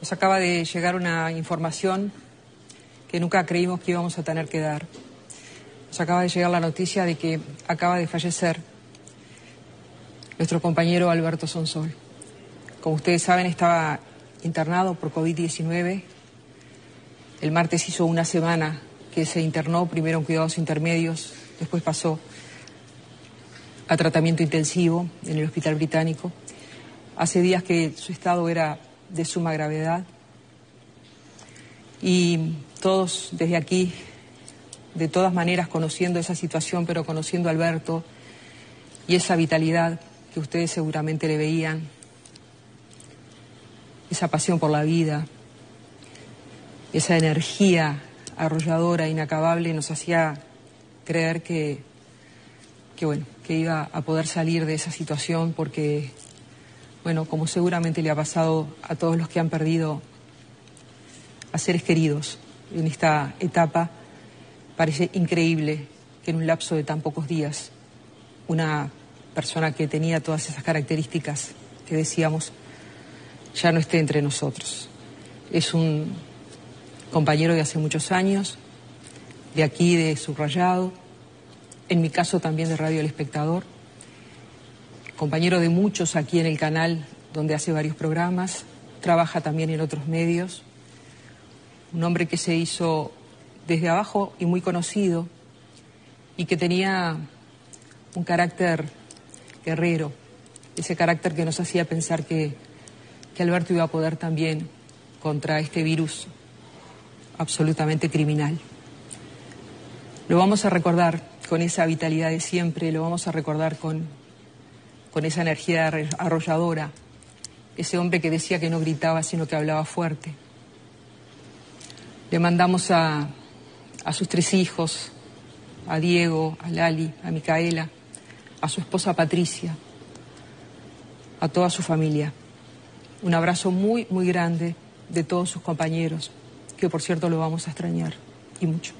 Nos acaba de llegar una información que nunca creímos que íbamos a tener que dar. Nos acaba de llegar la noticia de que acaba de fallecer nuestro compañero Alberto Sonsol. Como ustedes saben, estaba internado por COVID-19. El martes hizo una semana que se internó, primero en cuidados intermedios, después pasó a tratamiento intensivo en el Hospital Británico. Hace días que su estado era de suma gravedad. Y todos desde aquí, de todas maneras, conociendo esa situación, pero conociendo a Alberto y esa vitalidad que ustedes seguramente le veían, esa pasión por la vida, esa energía arrolladora, inacabable, nos hacía creer que, que, bueno, que iba a poder salir de esa situación porque, bueno, como seguramente le ha pasado a todos los que han perdido a seres queridos en esta etapa, parece increíble que en un lapso de tan pocos días una persona que tenía todas esas características que decíamos ya no esté entre nosotros. Es un compañero de hace muchos años, de aquí de Subrayado, en mi caso también de Radio El Espectador, compañero de muchos aquí en el canal donde hace varios programas, trabaja también en otros medios, un hombre que se hizo desde abajo y muy conocido y que tenía un carácter guerrero, ese carácter que nos hacía pensar que, que Alberto iba a poder también contra este virus absolutamente criminal. Lo vamos a recordar con esa vitalidad de siempre, lo vamos a recordar con, con esa energía arrolladora, ese hombre que decía que no gritaba, sino que hablaba fuerte. Le mandamos a, a sus tres hijos, a Diego, a Lali, a Micaela, a su esposa Patricia, a toda su familia. Un abrazo muy, muy grande de todos sus compañeros, que por cierto lo vamos a extrañar y mucho.